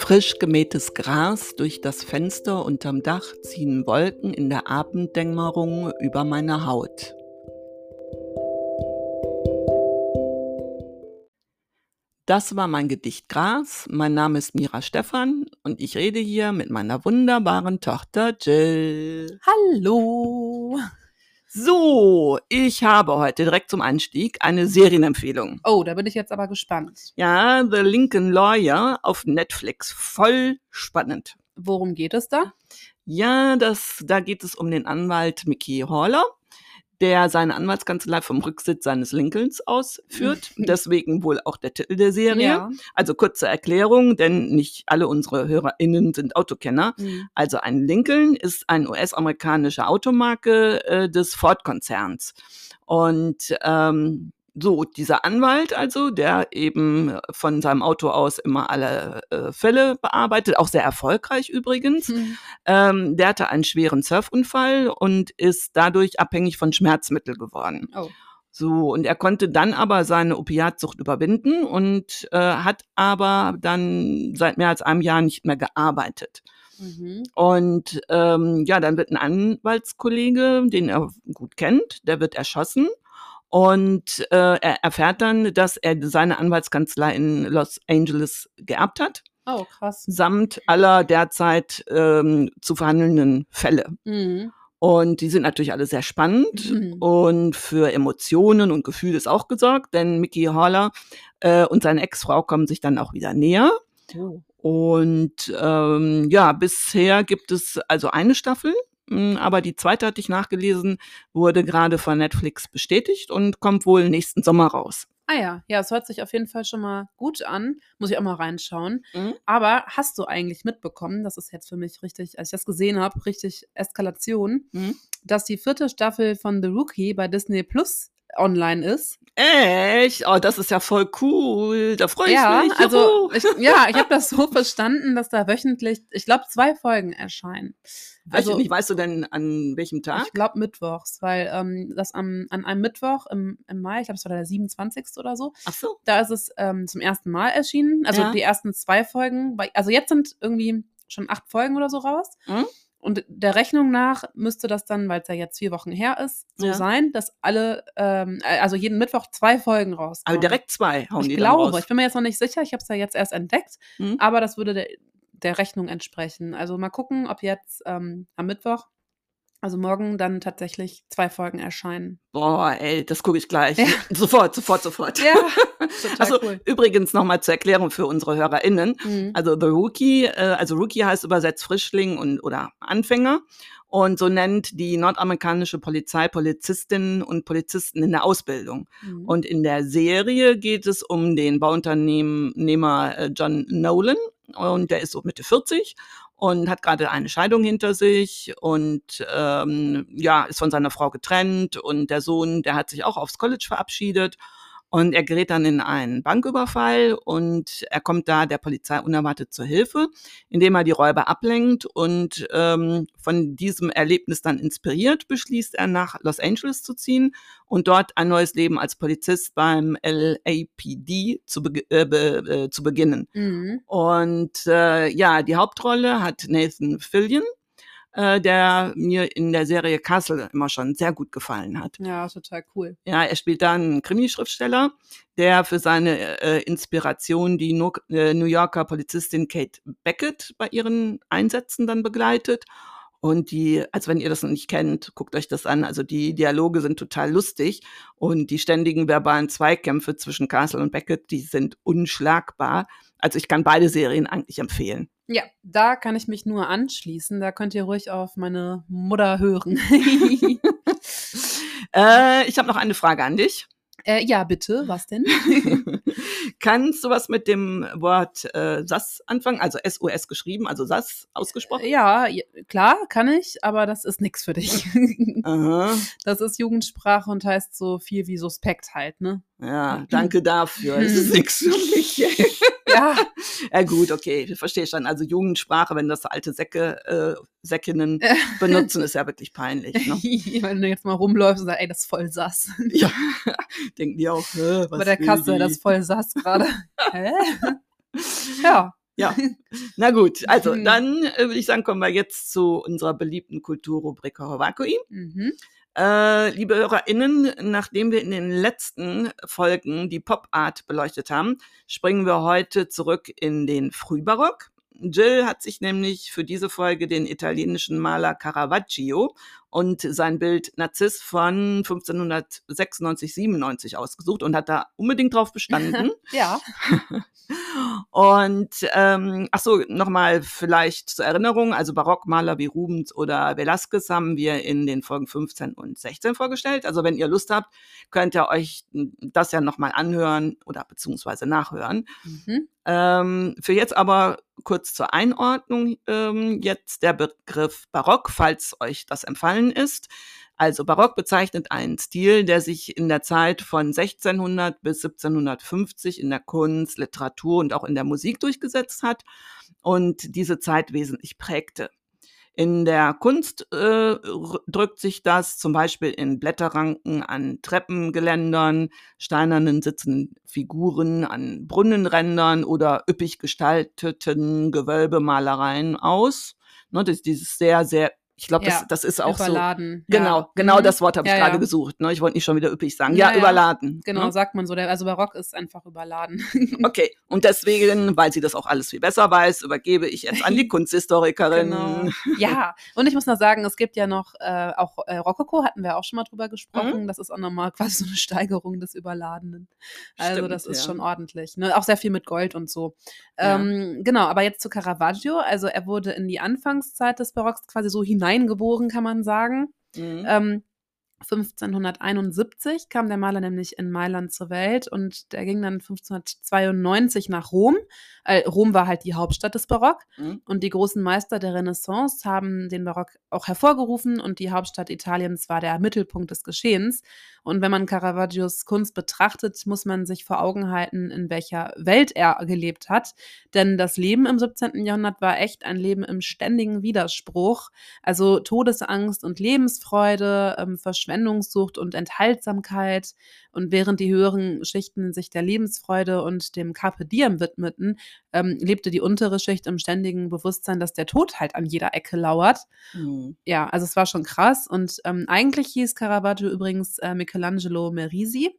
Frisch gemähtes Gras durch das Fenster unterm Dach ziehen Wolken in der Abenddämmerung über meine Haut. Das war mein Gedicht Gras. Mein Name ist Mira Stephan und ich rede hier mit meiner wunderbaren Tochter Jill. Hallo. So, ich habe heute direkt zum Einstieg eine Serienempfehlung. Oh, da bin ich jetzt aber gespannt. Ja, The Lincoln Lawyer auf Netflix. Voll spannend. Worum geht es da? Ja, das, da geht es um den Anwalt Mickey Haller der seine Anwaltskanzlei vom Rücksitz seines Lincolns ausführt. Deswegen wohl auch der Titel der Serie. Ja. Also kurze Erklärung, denn nicht alle unsere HörerInnen sind Autokenner. Mhm. Also ein Lincoln ist ein US-amerikanische Automarke äh, des Ford-Konzerns. Und ähm, so, dieser Anwalt also, der eben von seinem Auto aus immer alle äh, Fälle bearbeitet, auch sehr erfolgreich übrigens, mhm. ähm, der hatte einen schweren Surfunfall und ist dadurch abhängig von Schmerzmitteln geworden. Oh. So, und er konnte dann aber seine Opiatsucht überwinden und äh, hat aber dann seit mehr als einem Jahr nicht mehr gearbeitet. Mhm. Und ähm, ja, dann wird ein Anwaltskollege, den er gut kennt, der wird erschossen. Und äh, er erfährt dann, dass er seine Anwaltskanzlei in Los Angeles geerbt hat. Oh, krass. Samt aller derzeit ähm, zu verhandelnden Fälle. Mhm. Und die sind natürlich alle sehr spannend mhm. und für Emotionen und Gefühle ist auch gesorgt, denn Mickey Haller äh, und seine Ex-Frau kommen sich dann auch wieder näher. Oh. Und ähm, ja, bisher gibt es also eine Staffel aber die zweite hatte ich nachgelesen, wurde gerade von Netflix bestätigt und kommt wohl nächsten Sommer raus. Ah ja, ja, es hört sich auf jeden Fall schon mal gut an. Muss ich auch mal reinschauen. Mhm. Aber hast du eigentlich mitbekommen, das ist jetzt für mich richtig, als ich das gesehen habe, richtig Eskalation, mhm. dass die vierte Staffel von The Rookie bei Disney Plus online ist. Echt? Oh, das ist ja voll cool. Da freue ich ja, mich. Also, ich, ja, ich habe das so verstanden, dass da wöchentlich, ich glaube, zwei Folgen erscheinen. Also, nicht, weißt du denn an welchem Tag? Ich glaube mittwochs, weil ähm, das am, an einem Mittwoch im, im Mai, ich glaube, es war der 27. oder so. Ach so. Da ist es ähm, zum ersten Mal erschienen. Also ja. die ersten zwei Folgen. Also jetzt sind irgendwie schon acht Folgen oder so raus. Mhm. Und der Rechnung nach müsste das dann, weil es ja jetzt vier Wochen her ist, so ja. sein, dass alle, ähm, äh, also jeden Mittwoch zwei Folgen rauskommen. Also direkt zwei hauen ich die glaube, raus. Ich bin mir jetzt noch nicht sicher, ich habe es ja jetzt erst entdeckt, mhm. aber das würde der, der Rechnung entsprechen. Also mal gucken, ob jetzt ähm, am Mittwoch also morgen dann tatsächlich zwei Folgen erscheinen. Boah, ey, das gucke ich gleich. Ja. Sofort, sofort, sofort. Ja, also cool. übrigens nochmal zur Erklärung für unsere HörerInnen. Mhm. Also The Rookie, äh, also Rookie heißt übersetzt Frischling und oder Anfänger. Und so nennt die nordamerikanische Polizei Polizistinnen und Polizisten in der Ausbildung. Mhm. Und in der Serie geht es um den Bauunternehmer äh, John Nolan. Und der ist so Mitte 40 und hat gerade eine Scheidung hinter sich und ähm, ja, ist von seiner Frau getrennt und der Sohn, der hat sich auch aufs College verabschiedet und er gerät dann in einen Banküberfall und er kommt da der Polizei unerwartet zur Hilfe, indem er die Räuber ablenkt. Und ähm, von diesem Erlebnis dann inspiriert, beschließt er, nach Los Angeles zu ziehen und dort ein neues Leben als Polizist beim LAPD zu, be äh, be äh, zu beginnen. Mhm. Und äh, ja, die Hauptrolle hat Nathan Fillion äh, der mir in der Serie Castle immer schon sehr gut gefallen hat. Ja, total cool. Ja, er spielt da einen Krimischriftsteller, der für seine äh, Inspiration die no äh, New Yorker Polizistin Kate Beckett bei ihren Einsätzen dann begleitet. Und die, als wenn ihr das noch nicht kennt, guckt euch das an. Also die Dialoge sind total lustig und die ständigen verbalen Zweikämpfe zwischen Castle und Beckett, die sind unschlagbar. Also ich kann beide Serien eigentlich empfehlen. Ja, da kann ich mich nur anschließen. Da könnt ihr ruhig auf meine Mutter hören. äh, ich habe noch eine Frage an dich. Äh, ja, bitte, was denn? Kannst du was mit dem Wort äh, SAS anfangen? Also SOS geschrieben, also SAS ausgesprochen? Ja, klar, kann ich, aber das ist nichts für dich. Aha. Das ist Jugendsprache und heißt so viel wie suspekt halt, ne? Ja, danke dafür. Es ist nichts für mich. ja. ja, gut, okay, ich verstehe schon. Also Jugendsprache, wenn das alte Säcke, äh, Säckinnen benutzen, ist ja wirklich peinlich. Ne? wenn du jetzt mal rumläufst und sagst, ey, das ist voll sass. ja, denken die auch, Hä, was Bei der Kasse, die? das ist voll sass gerade. Hä? Ja. Ja, na gut. Also dann äh, würde ich sagen, kommen wir jetzt zu unserer beliebten Kulturrubrik Horvakui. Mhm. Äh, liebe HörerInnen, nachdem wir in den letzten Folgen die Pop-Art beleuchtet haben, springen wir heute zurück in den Frühbarock. Jill hat sich nämlich für diese Folge den italienischen Maler Caravaggio und sein Bild Narziss von 1596, 97 ausgesucht und hat da unbedingt drauf bestanden. ja. und ähm, ach so, nochmal vielleicht zur Erinnerung, also Barockmaler wie Rubens oder Velasquez haben wir in den Folgen 15 und 16 vorgestellt. Also wenn ihr Lust habt, könnt ihr euch das ja nochmal anhören oder beziehungsweise nachhören. Mhm. Ähm, für jetzt aber kurz zur Einordnung ähm, jetzt der Begriff Barock, falls euch das empfallen ist. Also Barock bezeichnet einen Stil, der sich in der Zeit von 1600 bis 1750 in der Kunst, Literatur und auch in der Musik durchgesetzt hat und diese Zeit wesentlich prägte. In der Kunst äh, drückt sich das zum Beispiel in Blätterranken an Treppengeländern, steinernen sitzenden Figuren an Brunnenrändern oder üppig gestalteten Gewölbemalereien aus. Ne, das, dieses sehr, sehr ich glaube, das, ja, das ist auch überladen. so. Genau, ja. genau mhm. das Wort habe ich ja, gerade gesucht. Ne? Ich wollte nicht schon wieder üppig sagen. Ja, überladen. Genau, ne? sagt man so. Also Barock ist einfach überladen. okay, und deswegen, weil sie das auch alles viel besser weiß, übergebe ich jetzt an die Kunsthistorikerin. Genau. Ja, und ich muss noch sagen, es gibt ja noch äh, auch äh, Rokoko, hatten wir auch schon mal drüber gesprochen. Mhm. Das ist auch nochmal quasi so eine Steigerung des Überladenen. Also Stimmt, das ist schon ordentlich. Ne? Auch sehr viel mit Gold und so. Ähm, genau, aber jetzt zu Caravaggio. Also er wurde in die Anfangszeit des Barocks quasi so hinein eingeboren, kann man sagen. Mhm. Ähm, 1571 kam der Maler nämlich in Mailand zur Welt und der ging dann 1592 nach Rom. Äh, Rom war halt die Hauptstadt des Barock mhm. und die großen Meister der Renaissance haben den Barock auch hervorgerufen und die Hauptstadt Italiens war der Mittelpunkt des Geschehens. Und wenn man Caravaggios Kunst betrachtet, muss man sich vor Augen halten, in welcher Welt er gelebt hat. Denn das Leben im 17. Jahrhundert war echt ein Leben im ständigen Widerspruch. Also Todesangst und Lebensfreude, ähm, Verschwendungssucht und Enthaltsamkeit. Und während die höheren Schichten sich der Lebensfreude und dem Carpe Diem widmeten, ähm, lebte die untere Schicht im ständigen Bewusstsein, dass der Tod halt an jeder Ecke lauert. Mhm. Ja, also es war schon krass. Und ähm, eigentlich hieß Caravaggio übrigens äh, Michelangelo Merisi.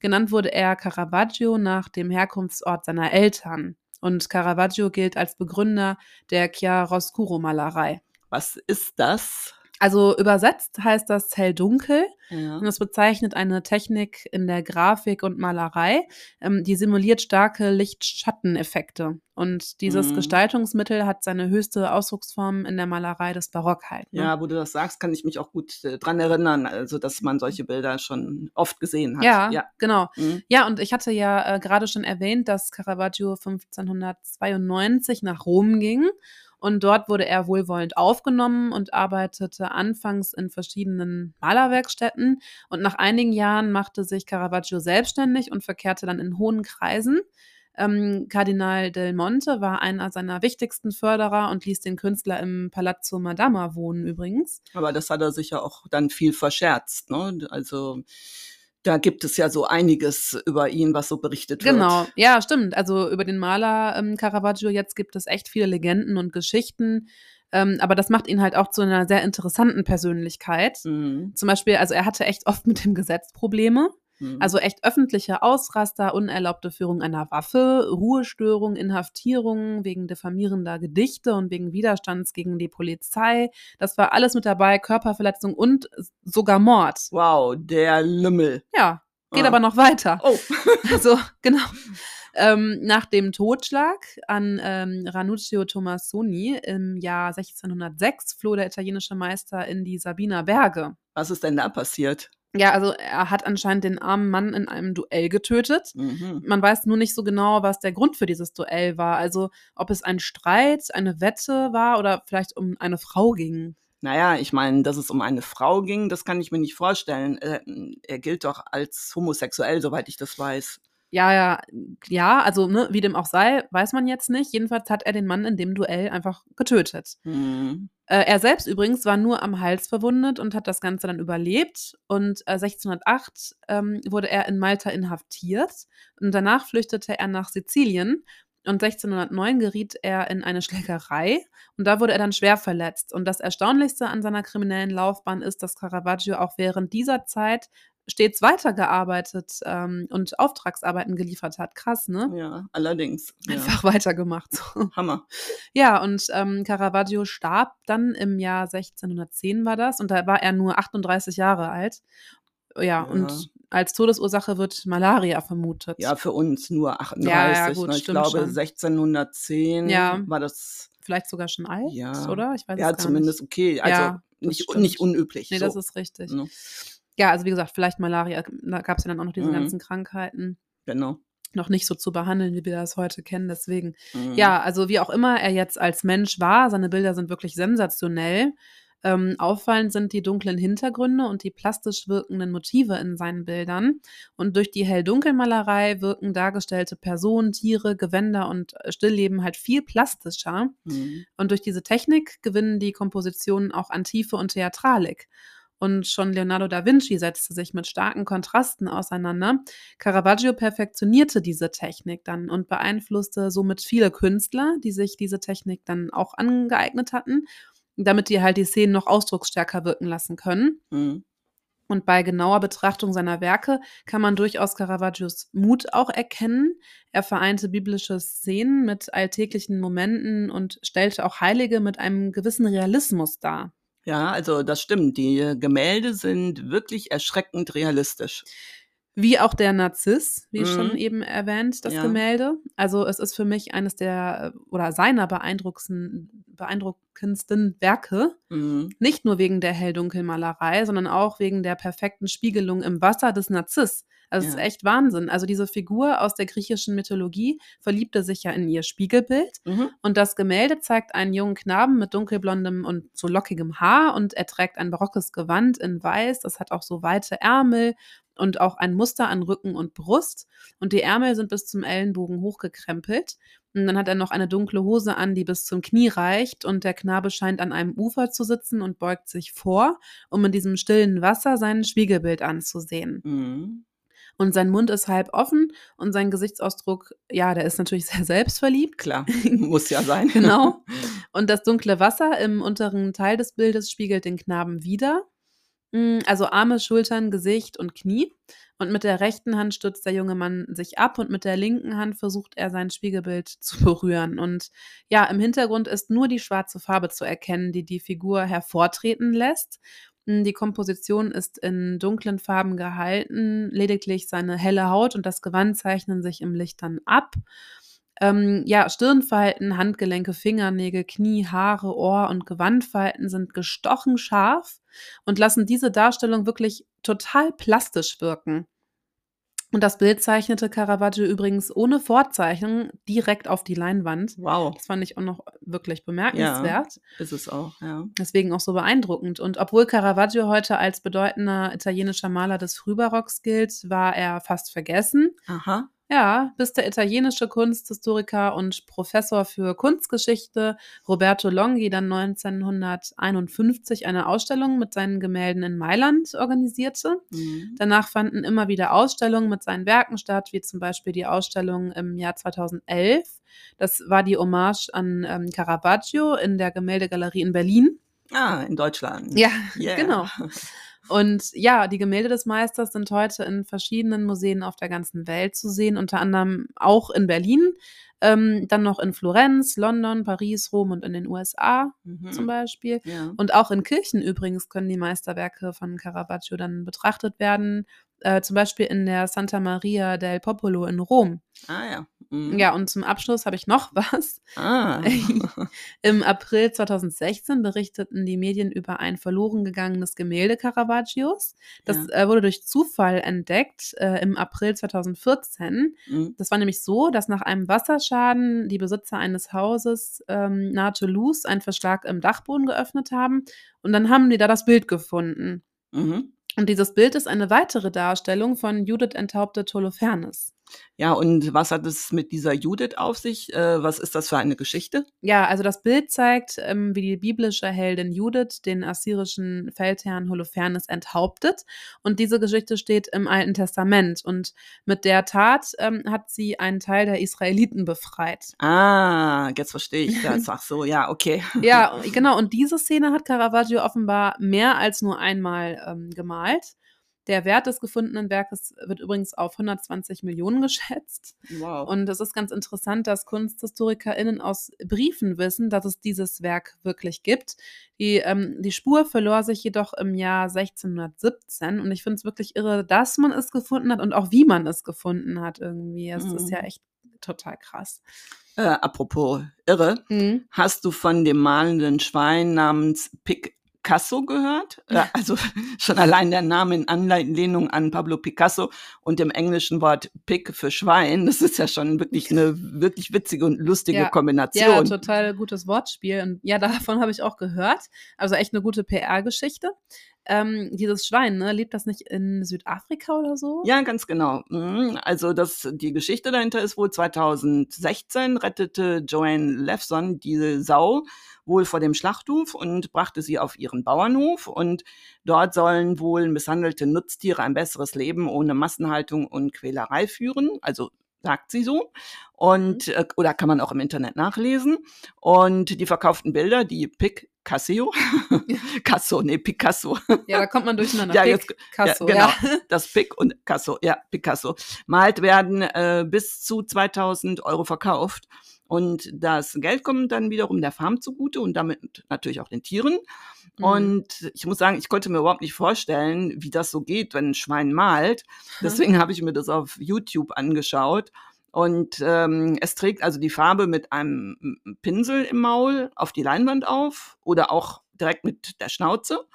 Genannt wurde er Caravaggio nach dem Herkunftsort seiner Eltern. Und Caravaggio gilt als Begründer der Chiaroscuro-Malerei. Was ist das? Also übersetzt heißt das hell-dunkel ja. und es bezeichnet eine Technik in der Grafik und Malerei, ähm, die simuliert starke Licht-Schatten-Effekte. Und dieses mhm. Gestaltungsmittel hat seine höchste Ausdrucksform in der Malerei des Barock halt. Ne? Ja, wo du das sagst, kann ich mich auch gut äh, dran erinnern, also dass man solche Bilder schon oft gesehen hat. Ja, ja. genau. Mhm. Ja, und ich hatte ja äh, gerade schon erwähnt, dass Caravaggio 1592 nach Rom ging und dort wurde er wohlwollend aufgenommen und arbeitete anfangs in verschiedenen Malerwerkstätten. Und nach einigen Jahren machte sich Caravaggio selbstständig und verkehrte dann in hohen Kreisen. Ähm, Kardinal del Monte war einer seiner wichtigsten Förderer und ließ den Künstler im Palazzo Madama wohnen übrigens. Aber das hat er sicher auch dann viel verscherzt, ne? Also da gibt es ja so einiges über ihn, was so berichtet wird. Genau, ja, stimmt. Also über den Maler ähm, Caravaggio jetzt gibt es echt viele Legenden und Geschichten. Ähm, aber das macht ihn halt auch zu einer sehr interessanten Persönlichkeit. Mhm. Zum Beispiel, also er hatte echt oft mit dem Gesetz Probleme. Mhm. Also echt öffentliche Ausraster, unerlaubte Führung einer Waffe, Ruhestörung, Inhaftierungen wegen diffamierender Gedichte und wegen Widerstands gegen die Polizei. Das war alles mit dabei, Körperverletzung und sogar Mord. Wow, der Lümmel. Ja, geht ah. aber noch weiter. Oh. also, genau. Ähm, nach dem Totschlag an ähm, Ranuccio Tomassoni im Jahr 1606 floh der italienische Meister in die Sabiner Berge. Was ist denn da passiert? Ja, also er hat anscheinend den armen Mann in einem Duell getötet. Mhm. Man weiß nur nicht so genau, was der Grund für dieses Duell war. Also ob es ein Streit, eine Wette war oder vielleicht um eine Frau ging. Naja, ich meine, dass es um eine Frau ging, das kann ich mir nicht vorstellen. Er, er gilt doch als homosexuell, soweit ich das weiß. Ja, ja, ja, also ne, wie dem auch sei, weiß man jetzt nicht. Jedenfalls hat er den Mann in dem Duell einfach getötet. Mhm. Äh, er selbst übrigens war nur am Hals verwundet und hat das Ganze dann überlebt. Und äh, 1608 ähm, wurde er in Malta inhaftiert und danach flüchtete er nach Sizilien. und 1609 geriet er in eine Schlägerei und da wurde er dann schwer verletzt. Und das Erstaunlichste an seiner kriminellen Laufbahn ist, dass Caravaggio auch während dieser Zeit stets weitergearbeitet ähm, und Auftragsarbeiten geliefert hat. Krass, ne? Ja, allerdings. Einfach ja. weitergemacht. So. Hammer. Ja, und ähm, Caravaggio starb dann im Jahr 1610 war das und da war er nur 38 Jahre alt. Ja, ja. und als Todesursache wird Malaria vermutet. Ja, für uns nur 38. Ja, ja, gut, ne? Ich glaube, schon. 1610 ja. war das. Vielleicht sogar schon alt, ja. oder? Ich weiß ja, zumindest nicht. okay. Also nicht, nicht unüblich. Nee, so. das ist richtig. No. Ja, also wie gesagt, vielleicht Malaria, da gab es ja dann auch noch diese mhm. ganzen Krankheiten. Genau. Noch nicht so zu behandeln, wie wir das heute kennen. Deswegen, mhm. ja, also wie auch immer er jetzt als Mensch war, seine Bilder sind wirklich sensationell. Ähm, auffallend sind die dunklen Hintergründe und die plastisch wirkenden Motive in seinen Bildern. Und durch die Hell-Dunkel-Malerei wirken dargestellte Personen, Tiere, Gewänder und Stillleben halt viel plastischer. Mhm. Und durch diese Technik gewinnen die Kompositionen auch an Tiefe und Theatralik. Und schon Leonardo da Vinci setzte sich mit starken Kontrasten auseinander. Caravaggio perfektionierte diese Technik dann und beeinflusste somit viele Künstler, die sich diese Technik dann auch angeeignet hatten, damit die halt die Szenen noch ausdrucksstärker wirken lassen können. Mhm. Und bei genauer Betrachtung seiner Werke kann man durchaus Caravaggios Mut auch erkennen. Er vereinte biblische Szenen mit alltäglichen Momenten und stellte auch Heilige mit einem gewissen Realismus dar. Ja, also das stimmt. Die Gemälde sind wirklich erschreckend realistisch. Wie auch der Narziss, wie mhm. schon eben erwähnt, das ja. Gemälde. Also es ist für mich eines der oder seiner beeindruckendsten, beeindruckendsten Werke. Mhm. Nicht nur wegen der Hell-Dunkel-Malerei, sondern auch wegen der perfekten Spiegelung im Wasser des Narziss. Also es ist echt Wahnsinn. Also diese Figur aus der griechischen Mythologie verliebte sich ja in ihr Spiegelbild. Mhm. Und das Gemälde zeigt einen jungen Knaben mit dunkelblondem und so lockigem Haar und er trägt ein barockes Gewand in Weiß. Das hat auch so weite Ärmel und auch ein Muster an Rücken und Brust. Und die Ärmel sind bis zum Ellenbogen hochgekrempelt. Und dann hat er noch eine dunkle Hose an, die bis zum Knie reicht. Und der Knabe scheint an einem Ufer zu sitzen und beugt sich vor, um in diesem stillen Wasser sein Spiegelbild anzusehen. Mhm. Und sein Mund ist halb offen und sein Gesichtsausdruck, ja, der ist natürlich sehr selbstverliebt. Klar, muss ja sein. genau. Und das dunkle Wasser im unteren Teil des Bildes spiegelt den Knaben wieder. Mm, also Arme, Schultern, Gesicht und Knie. Und mit der rechten Hand stützt der junge Mann sich ab und mit der linken Hand versucht er sein Spiegelbild zu berühren. Und ja, im Hintergrund ist nur die schwarze Farbe zu erkennen, die die Figur hervortreten lässt. Hm, die Komposition ist in dunklen Farben gehalten, lediglich seine helle Haut und das Gewand zeichnen sich im Licht dann ab. Ähm, ja, Stirnfalten, Handgelenke, Fingernägel, Knie, Haare, Ohr und Gewandfalten sind gestochen scharf und lassen diese Darstellung wirklich total plastisch wirken. Und das Bild zeichnete Caravaggio übrigens ohne Vorzeichnung direkt auf die Leinwand. Wow. Das fand ich auch noch wirklich bemerkenswert. Ja, ist es auch, ja. Deswegen auch so beeindruckend. Und obwohl Caravaggio heute als bedeutender italienischer Maler des Frühbarocks gilt, war er fast vergessen. Aha. Ja, bis der italienische Kunsthistoriker und Professor für Kunstgeschichte Roberto Longhi dann 1951 eine Ausstellung mit seinen Gemälden in Mailand organisierte. Mhm. Danach fanden immer wieder Ausstellungen mit seinen Werken statt, wie zum Beispiel die Ausstellung im Jahr 2011. Das war die Hommage an ähm, Caravaggio in der Gemäldegalerie in Berlin. Ah, in Deutschland. Ja, yeah. genau. Und ja, die Gemälde des Meisters sind heute in verschiedenen Museen auf der ganzen Welt zu sehen, unter anderem auch in Berlin, ähm, dann noch in Florenz, London, Paris, Rom und in den USA mhm. zum Beispiel. Ja. Und auch in Kirchen übrigens können die Meisterwerke von Caravaggio dann betrachtet werden äh, zum Beispiel in der Santa Maria del Popolo in Rom. Ah ja. Mhm. Ja, und zum Abschluss habe ich noch was. Ah. Im April 2016 berichteten die Medien über ein verloren gegangenes Gemälde Caravaggios. Das ja. äh, wurde durch Zufall entdeckt äh, im April 2014. Mhm. Das war nämlich so, dass nach einem Wasserschaden die Besitzer eines Hauses ähm, nahe Toulouse einen Verschlag im Dachboden geöffnet haben und dann haben die da das Bild gefunden. Mhm. Und dieses Bild ist eine weitere Darstellung von Judith enthauptet Holofernes. Ja, und was hat es mit dieser Judith auf sich? Äh, was ist das für eine Geschichte? Ja, also das Bild zeigt, ähm, wie die biblische Heldin Judith den assyrischen Feldherrn Holofernes enthauptet. Und diese Geschichte steht im Alten Testament. Und mit der Tat ähm, hat sie einen Teil der Israeliten befreit. Ah, jetzt verstehe ich das. Ach so, ja, okay. ja, genau. Und diese Szene hat Caravaggio offenbar mehr als nur einmal ähm, gemalt. Der Wert des gefundenen Werkes wird übrigens auf 120 Millionen geschätzt. Wow. Und es ist ganz interessant, dass KunsthistorikerInnen aus Briefen wissen, dass es dieses Werk wirklich gibt. Die, ähm, die Spur verlor sich jedoch im Jahr 1617 und ich finde es wirklich irre, dass man es gefunden hat und auch wie man es gefunden hat irgendwie. Es mhm. ist ja mhm. echt total krass. Äh, apropos irre, mhm. hast du von dem malenden Schwein namens Pick Picasso gehört. Äh, also schon allein der Name in Anlehnung an Pablo Picasso und dem englischen Wort Pick für Schwein. Das ist ja schon wirklich eine wirklich witzige und lustige ja. Kombination. Ja, total gutes Wortspiel. Und ja, davon habe ich auch gehört. Also echt eine gute PR-Geschichte. Ähm, dieses Schwein, ne, lebt das nicht in Südafrika oder so? Ja, ganz genau. Mhm. Also das, die Geschichte dahinter ist wohl 2016 rettete Joanne Lefson diese Sau wohl vor dem Schlachthof und brachte sie auf ihren Bauernhof und dort sollen wohl misshandelte Nutztiere ein besseres Leben ohne Massenhaltung und Quälerei führen. Also sagt sie so. Und, mhm. äh, oder kann man auch im Internet nachlesen. Und die verkauften Bilder, die Pic Cassio, Casso, nee, Picasso. Ja, da kommt man durcheinander. ja, jetzt, Casso, ja, genau. Ja. Das Pic und Casso, ja, Picasso. Malt werden äh, bis zu 2000 Euro verkauft. Und das Geld kommt dann wiederum der Farm zugute und damit natürlich auch den Tieren. Mhm. Und ich muss sagen, ich konnte mir überhaupt nicht vorstellen, wie das so geht, wenn ein Schwein malt. Deswegen habe ich mir das auf YouTube angeschaut. Und ähm, es trägt also die Farbe mit einem Pinsel im Maul auf die Leinwand auf oder auch direkt mit der Schnauze.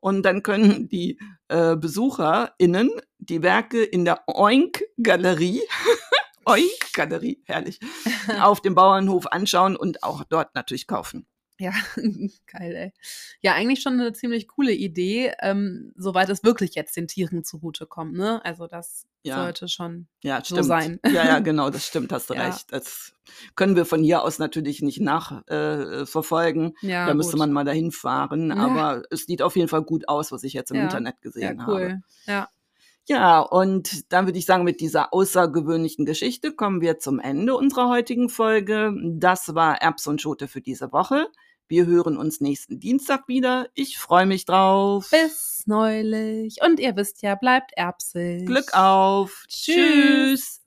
Und dann können die äh, BesucherInnen die Werke in der Oink-Galerie, Oink-Galerie, herrlich, auf dem Bauernhof anschauen und auch dort natürlich kaufen. Ja, geil, ey. Ja, eigentlich schon eine ziemlich coole Idee, ähm, soweit es wirklich jetzt den Tieren zugutekommt, ne? Also das ja. sollte schon ja, so sein. Ja, ja, genau, das stimmt, hast du ja. recht. Das können wir von hier aus natürlich nicht nachverfolgen. Äh, ja, da müsste gut. man mal dahin fahren. Aber es sieht auf jeden Fall gut aus, was ich jetzt im Internet gesehen ja, cool. habe. Ja. Ja, und dann würde ich sagen, mit dieser außergewöhnlichen Geschichte kommen wir zum Ende unserer heutigen Folge. Das war Erbs und Schote für diese Woche. Wir hören uns nächsten Dienstag wieder. Ich freue mich drauf. Bis neulich. Und ihr wisst ja, bleibt erbsig. Glück auf. Tschüss. Tschüss.